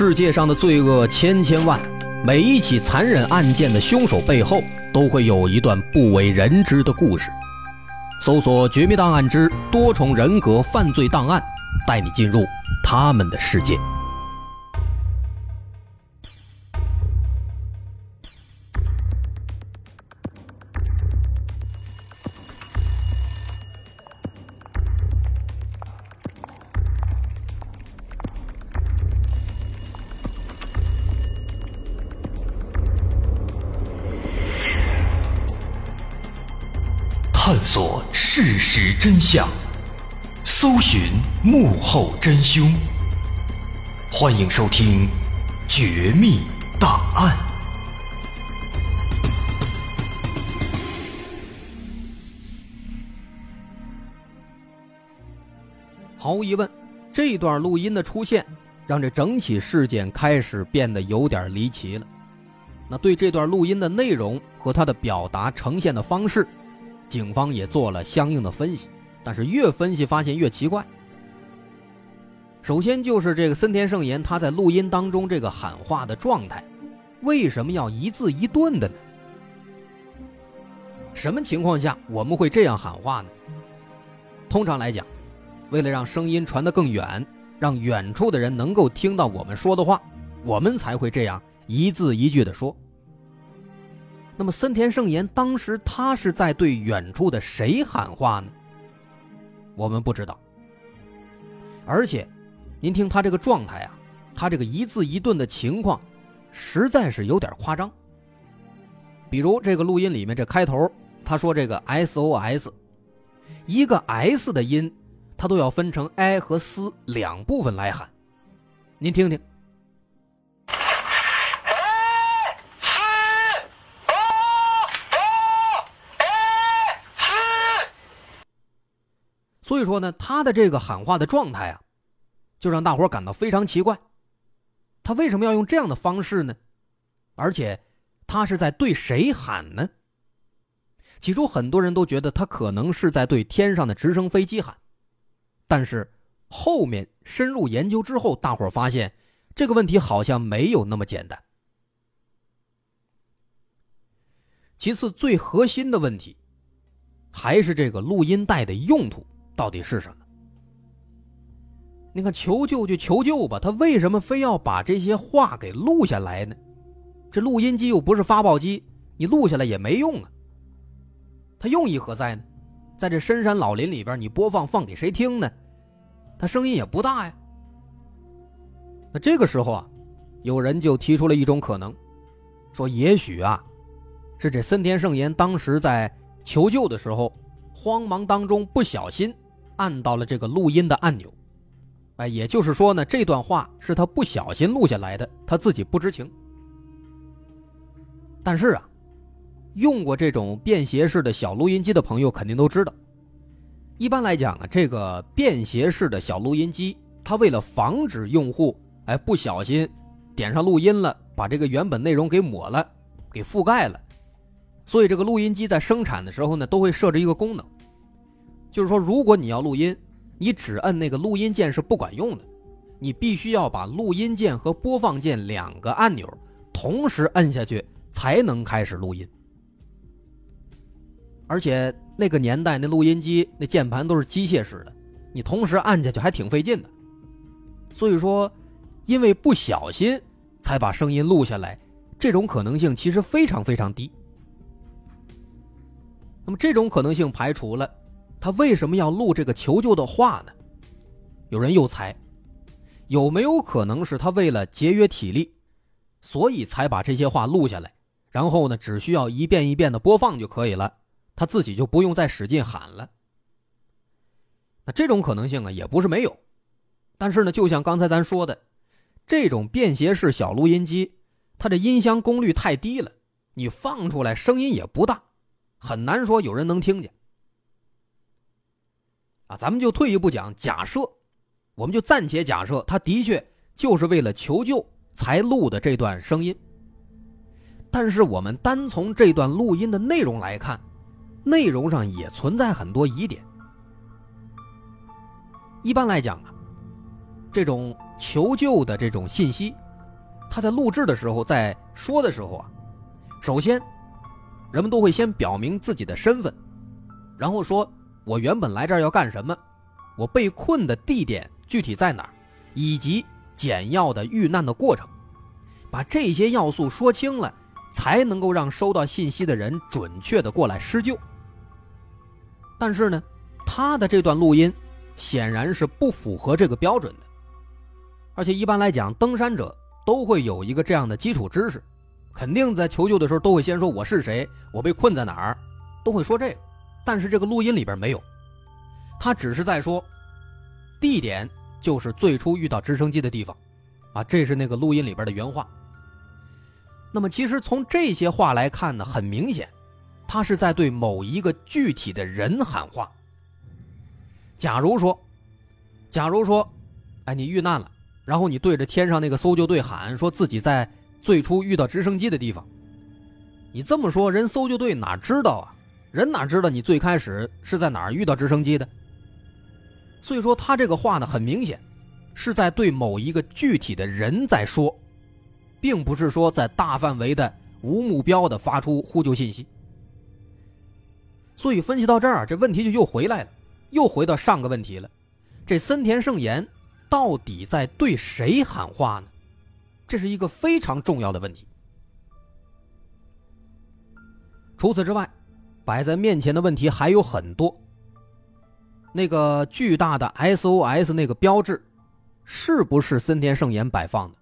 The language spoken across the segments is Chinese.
世界上的罪恶千千万，每一起残忍案件的凶手背后都会有一段不为人知的故事。搜索《绝密档案之多重人格犯罪档案》，带你进入他们的世界。探索事实真相，搜寻幕后真凶。欢迎收听《绝密档案》。毫无疑问，这段录音的出现，让这整起事件开始变得有点离奇了。那对这段录音的内容和他的表达呈现的方式，警方也做了相应的分析，但是越分析发现越奇怪。首先就是这个森田圣言他在录音当中这个喊话的状态，为什么要一字一顿的呢？什么情况下我们会这样喊话呢？通常来讲，为了让声音传得更远，让远处的人能够听到我们说的话，我们才会这样一字一句的说。那么森田圣言当时他是在对远处的谁喊话呢？我们不知道。而且，您听他这个状态啊，他这个一字一顿的情况，实在是有点夸张。比如这个录音里面这开头，他说这个 SOS，一个 S 的音，他都要分成 I 和 S 两部分来喊，您听听。所以说呢，他的这个喊话的状态啊，就让大伙感到非常奇怪。他为什么要用这样的方式呢？而且，他是在对谁喊呢？起初很多人都觉得他可能是在对天上的直升飞机喊，但是后面深入研究之后，大伙发现这个问题好像没有那么简单。其次，最核心的问题还是这个录音带的用途。到底是什么？你看，求救就求救吧，他为什么非要把这些话给录下来呢？这录音机又不是发报机，你录下来也没用啊。他用意何在呢？在这深山老林里边，你播放放给谁听呢？他声音也不大呀。那这个时候啊，有人就提出了一种可能，说也许啊，是这森田圣言当时在求救的时候，慌忙当中不小心。按到了这个录音的按钮，哎，也就是说呢，这段话是他不小心录下来的，他自己不知情。但是啊，用过这种便携式的小录音机的朋友肯定都知道，一般来讲啊，这个便携式的小录音机，它为了防止用户哎不小心点上录音了，把这个原本内容给抹了，给覆盖了，所以这个录音机在生产的时候呢，都会设置一个功能。就是说，如果你要录音，你只摁那个录音键是不管用的，你必须要把录音键和播放键两个按钮同时摁下去，才能开始录音。而且那个年代那录音机那键盘都是机械式的，你同时按下去还挺费劲的。所以说，因为不小心才把声音录下来，这种可能性其实非常非常低。那么这种可能性排除了。他为什么要录这个求救的话呢？有人又猜，有没有可能是他为了节约体力，所以才把这些话录下来，然后呢，只需要一遍一遍的播放就可以了，他自己就不用再使劲喊了。那这种可能性啊，也不是没有，但是呢，就像刚才咱说的，这种便携式小录音机，它的音箱功率太低了，你放出来声音也不大，很难说有人能听见。啊，咱们就退一步讲，假设，我们就暂且假设，他的确就是为了求救才录的这段声音。但是我们单从这段录音的内容来看，内容上也存在很多疑点。一般来讲啊，这种求救的这种信息，他在录制的时候，在说的时候啊，首先，人们都会先表明自己的身份，然后说我原本来这儿要干什么，我被困的地点具体在哪儿，以及简要的遇难的过程，把这些要素说清了，才能够让收到信息的人准确的过来施救。但是呢，他的这段录音显然是不符合这个标准的，而且一般来讲，登山者都会有一个这样的基础知识，肯定在求救的时候都会先说我是谁，我被困在哪儿，都会说这个。但是这个录音里边没有，他只是在说地点就是最初遇到直升机的地方，啊，这是那个录音里边的原话。那么其实从这些话来看呢，很明显。他是在对某一个具体的人喊话。假如说，假如说，哎，你遇难了，然后你对着天上那个搜救队喊，说自己在最初遇到直升机的地方。你这么说，人搜救队哪知道啊？人哪知道你最开始是在哪儿遇到直升机的？所以说，他这个话呢，很明显是在对某一个具体的人在说，并不是说在大范围的无目标的发出呼救信息。所以分析到这儿，这问题就又回来了，又回到上个问题了：这森田圣言到底在对谁喊话呢？这是一个非常重要的问题。除此之外，摆在面前的问题还有很多。那个巨大的 SOS 那个标志，是不是森田圣言摆放的？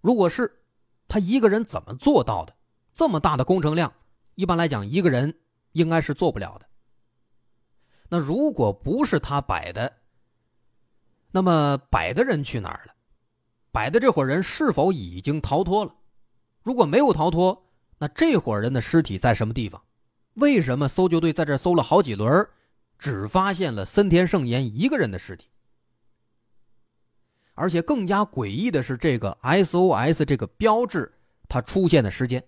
如果是，他一个人怎么做到的？这么大的工程量，一般来讲，一个人。应该是做不了的。那如果不是他摆的，那么摆的人去哪儿了？摆的这伙人是否已经逃脱了？如果没有逃脱，那这伙人的尸体在什么地方？为什么搜救队在这搜了好几轮，只发现了森田圣言一个人的尸体？而且更加诡异的是，这个 SOS 这个标志它出现的时间。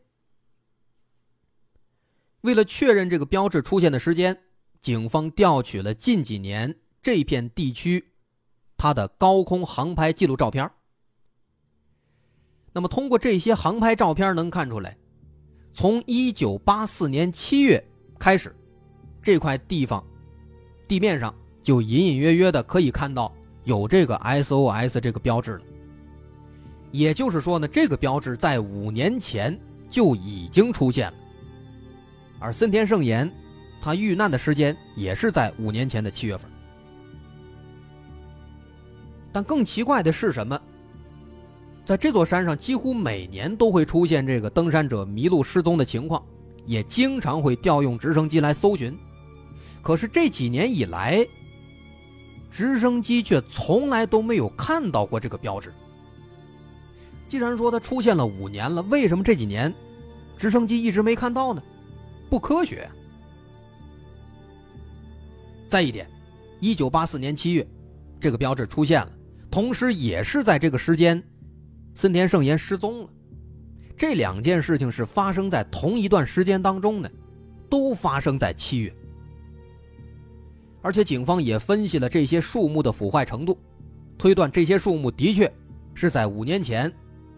为了确认这个标志出现的时间，警方调取了近几年这片地区它的高空航拍记录照片。那么，通过这些航拍照片能看出来，从1984年7月开始，这块地方地面上就隐隐约约的可以看到有这个 SOS 这个标志了。也就是说呢，这个标志在五年前就已经出现了。而森田圣言，他遇难的时间也是在五年前的七月份。但更奇怪的是什么？在这座山上，几乎每年都会出现这个登山者迷路失踪的情况，也经常会调用直升机来搜寻。可是这几年以来，直升机却从来都没有看到过这个标志。既然说它出现了五年了，为什么这几年直升机一直没看到呢？不科学。再一点，一九八四年七月，这个标志出现了，同时也是在这个时间，森田圣言失踪了。这两件事情是发生在同一段时间当中的，都发生在七月。而且警方也分析了这些树木的腐坏程度，推断这些树木的确是在五年前，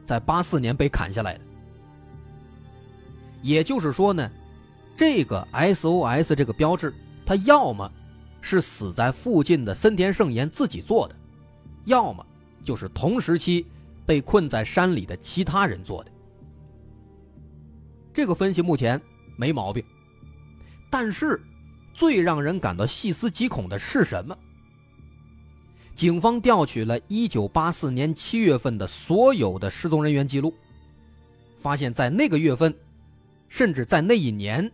在八四年被砍下来的。也就是说呢。这个 SOS 这个标志，它要么是死在附近的森田圣言自己做的，要么就是同时期被困在山里的其他人做的。这个分析目前没毛病，但是最让人感到细思极恐的是什么？警方调取了1984年7月份的所有的失踪人员记录，发现，在那个月份，甚至在那一年。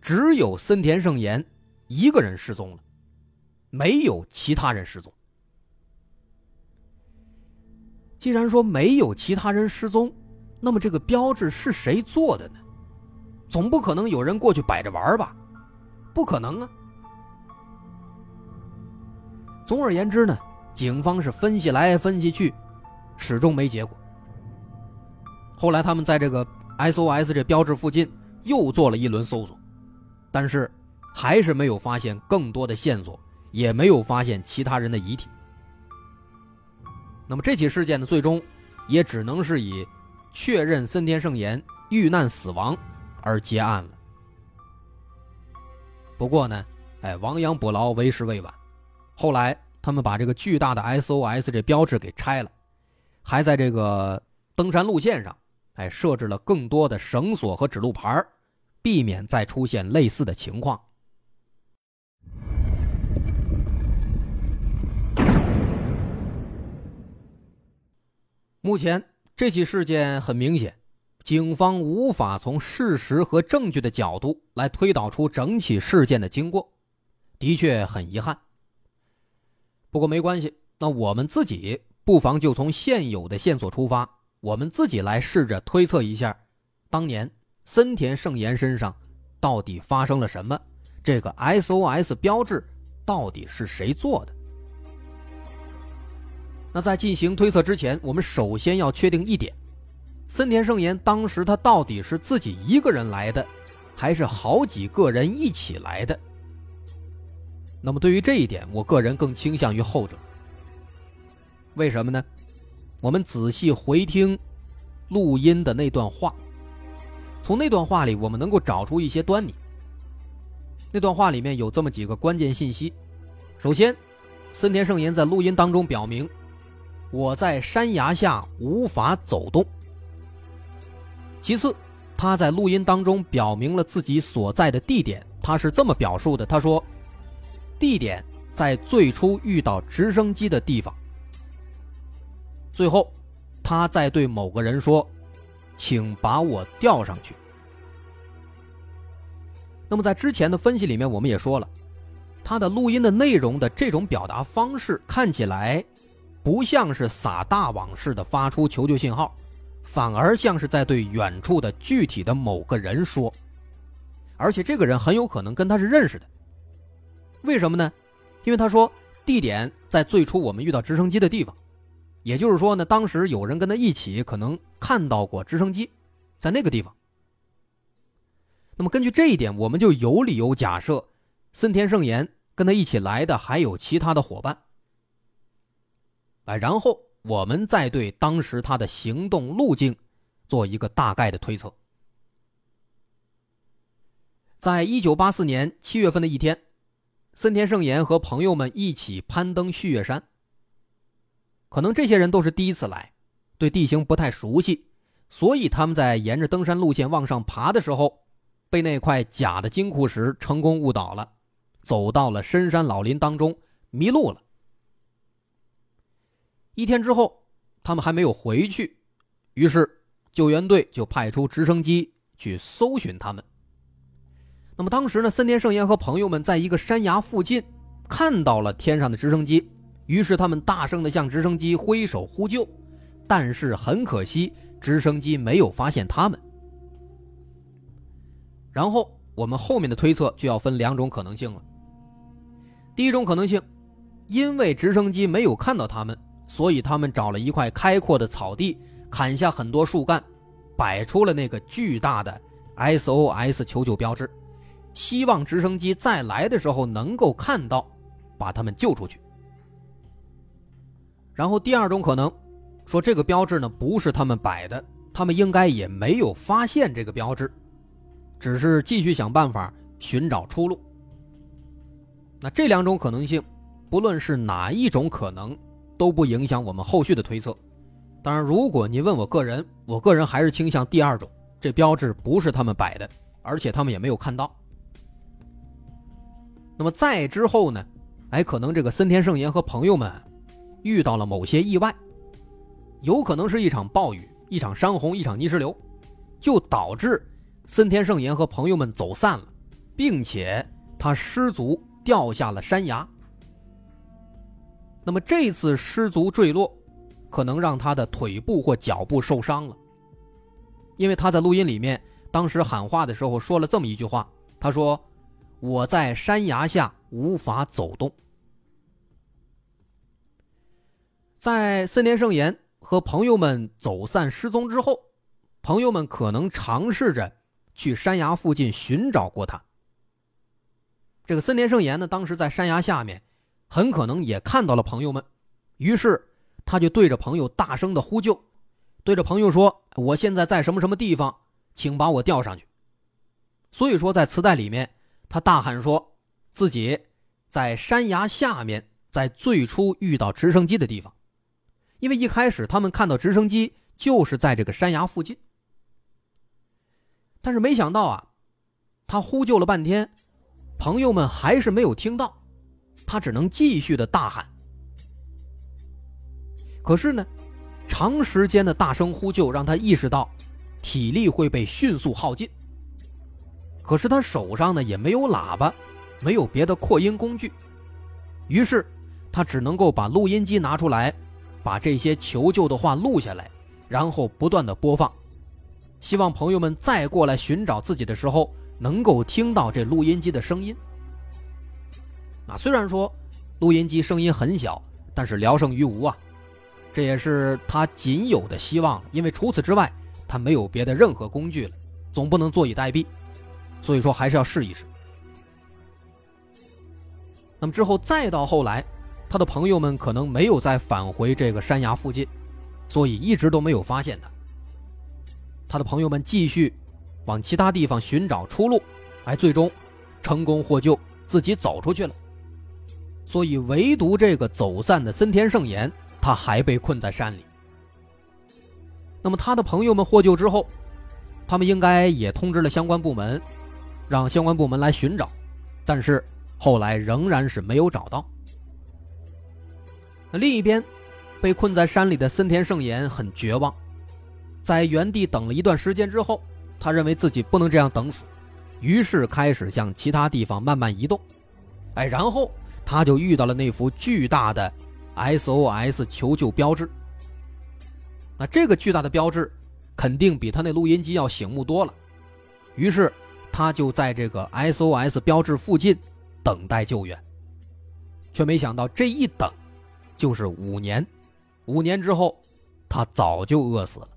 只有森田圣言一个人失踪了，没有其他人失踪。既然说没有其他人失踪，那么这个标志是谁做的呢？总不可能有人过去摆着玩吧？不可能啊！总而言之呢，警方是分析来分析去，始终没结果。后来他们在这个 SOS 这标志附近又做了一轮搜索。但是，还是没有发现更多的线索，也没有发现其他人的遗体。那么这起事件呢，最终也只能是以确认森田圣言遇难死亡而结案了。不过呢，哎，亡羊补牢，为时未晚。后来他们把这个巨大的 SOS 这标志给拆了，还在这个登山路线上，哎，设置了更多的绳索和指路牌，避免再出现类似的情况。目前这起事件很明显，警方无法从事实和证据的角度来推导出整起事件的经过，的确很遗憾。不过没关系，那我们自己不妨就从现有的线索出发，我们自己来试着推测一下，当年森田圣言身上到底发生了什么，这个 SOS 标志到底是谁做的。那在进行推测之前，我们首先要确定一点：森田圣言当时他到底是自己一个人来的，还是好几个人一起来的？那么对于这一点，我个人更倾向于后者。为什么呢？我们仔细回听录音的那段话，从那段话里，我们能够找出一些端倪。那段话里面有这么几个关键信息：首先，森田圣言在录音当中表明。我在山崖下无法走动。其次，他在录音当中表明了自己所在的地点，他是这么表述的：“他说，地点在最初遇到直升机的地方。”最后，他在对某个人说：“请把我吊上去。”那么，在之前的分析里面，我们也说了，他的录音的内容的这种表达方式看起来。不像是撒大网似的发出求救信号，反而像是在对远处的具体的某个人说，而且这个人很有可能跟他是认识的。为什么呢？因为他说地点在最初我们遇到直升机的地方，也就是说呢，当时有人跟他一起可能看到过直升机，在那个地方。那么根据这一点，我们就有理由假设，森田圣言跟他一起来的还有其他的伙伴。哎，然后我们再对当时他的行动路径做一个大概的推测。在一九八四年七月份的一天，森田圣言和朋友们一起攀登旭月山。可能这些人都是第一次来，对地形不太熟悉，所以他们在沿着登山路线往上爬的时候，被那块假的金库石成功误导了，走到了深山老林当中，迷路了。一天之后，他们还没有回去，于是救援队就派出直升机去搜寻他们。那么当时呢，森田圣彦和朋友们在一个山崖附近看到了天上的直升机，于是他们大声的向直升机挥手呼救，但是很可惜，直升机没有发现他们。然后我们后面的推测就要分两种可能性了。第一种可能性，因为直升机没有看到他们。所以他们找了一块开阔的草地，砍下很多树干，摆出了那个巨大的 SOS 求救标志，希望直升机再来的时候能够看到，把他们救出去。然后第二种可能，说这个标志呢不是他们摆的，他们应该也没有发现这个标志，只是继续想办法寻找出路。那这两种可能性，不论是哪一种可能。都不影响我们后续的推测。当然，如果您问我个人，我个人还是倾向第二种，这标志不是他们摆的，而且他们也没有看到。那么再之后呢？哎，可能这个森田圣言和朋友们遇到了某些意外，有可能是一场暴雨、一场山洪、一场泥石流，就导致森田圣言和朋友们走散了，并且他失足掉下了山崖。那么这次失足坠落，可能让他的腿部或脚部受伤了。因为他在录音里面当时喊话的时候说了这么一句话：“他说我在山崖下无法走动。”在森田圣言和朋友们走散失踪之后，朋友们可能尝试着去山崖附近寻找过他。这个森田圣言呢，当时在山崖下面。很可能也看到了朋友们，于是他就对着朋友大声的呼救，对着朋友说：“我现在在什么什么地方，请把我吊上去。”所以说，在磁带里面，他大喊说自己在山崖下面，在最初遇到直升机的地方，因为一开始他们看到直升机就是在这个山崖附近。但是没想到啊，他呼救了半天，朋友们还是没有听到，他只能继续的大喊。可是呢，长时间的大声呼救让他意识到，体力会被迅速耗尽。可是他手上呢也没有喇叭，没有别的扩音工具，于是他只能够把录音机拿出来，把这些求救的话录下来，然后不断的播放。希望朋友们再过来寻找自己的时候，能够听到这录音机的声音。啊，虽然说录音机声音很小，但是聊胜于无啊，这也是他仅有的希望。因为除此之外，他没有别的任何工具了，总不能坐以待毙，所以说还是要试一试。那么之后再到后来，他的朋友们可能没有再返回这个山崖附近，所以一直都没有发现他。他的朋友们继续往其他地方寻找出路，哎，最终成功获救，自己走出去了。所以，唯独这个走散的森田圣言，他还被困在山里。那么，他的朋友们获救之后，他们应该也通知了相关部门，让相关部门来寻找，但是后来仍然是没有找到。那另一边，被困在山里的森田圣言很绝望。在原地等了一段时间之后，他认为自己不能这样等死，于是开始向其他地方慢慢移动。哎，然后他就遇到了那幅巨大的 SOS 求救标志。那这个巨大的标志肯定比他那录音机要醒目多了，于是他就在这个 SOS 标志附近等待救援，却没想到这一等就是五年。五年之后，他早就饿死了。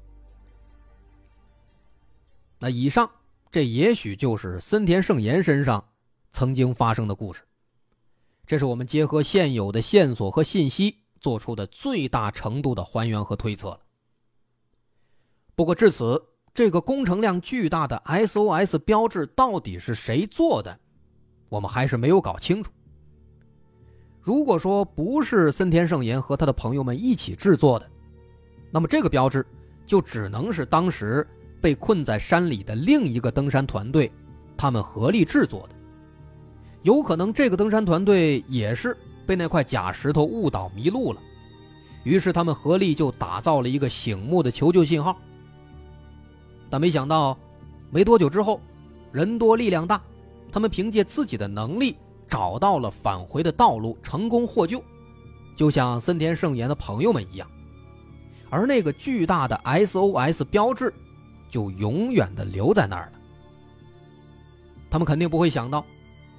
那以上，这也许就是森田圣言身上曾经发生的故事。这是我们结合现有的线索和信息做出的最大程度的还原和推测了。不过至此，这个工程量巨大的 SOS 标志到底是谁做的，我们还是没有搞清楚。如果说不是森田圣言和他的朋友们一起制作的，那么这个标志就只能是当时。被困在山里的另一个登山团队，他们合力制作的，有可能这个登山团队也是被那块假石头误导迷路了，于是他们合力就打造了一个醒目的求救信号。但没想到，没多久之后，人多力量大，他们凭借自己的能力找到了返回的道路，成功获救，就像森田圣言的朋友们一样，而那个巨大的 SOS 标志。就永远的留在那儿了。他们肯定不会想到，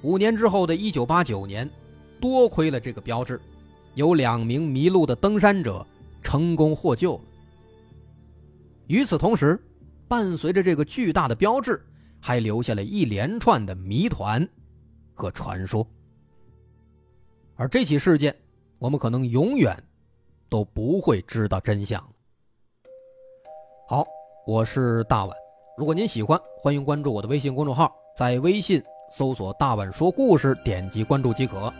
五年之后的一九八九年，多亏了这个标志，有两名迷路的登山者成功获救。与此同时，伴随着这个巨大的标志，还留下了一连串的谜团和传说。而这起事件，我们可能永远都不会知道真相。好。我是大碗，如果您喜欢，欢迎关注我的微信公众号，在微信搜索“大碗说故事”，点击关注即可。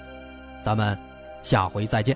咱们下回再见。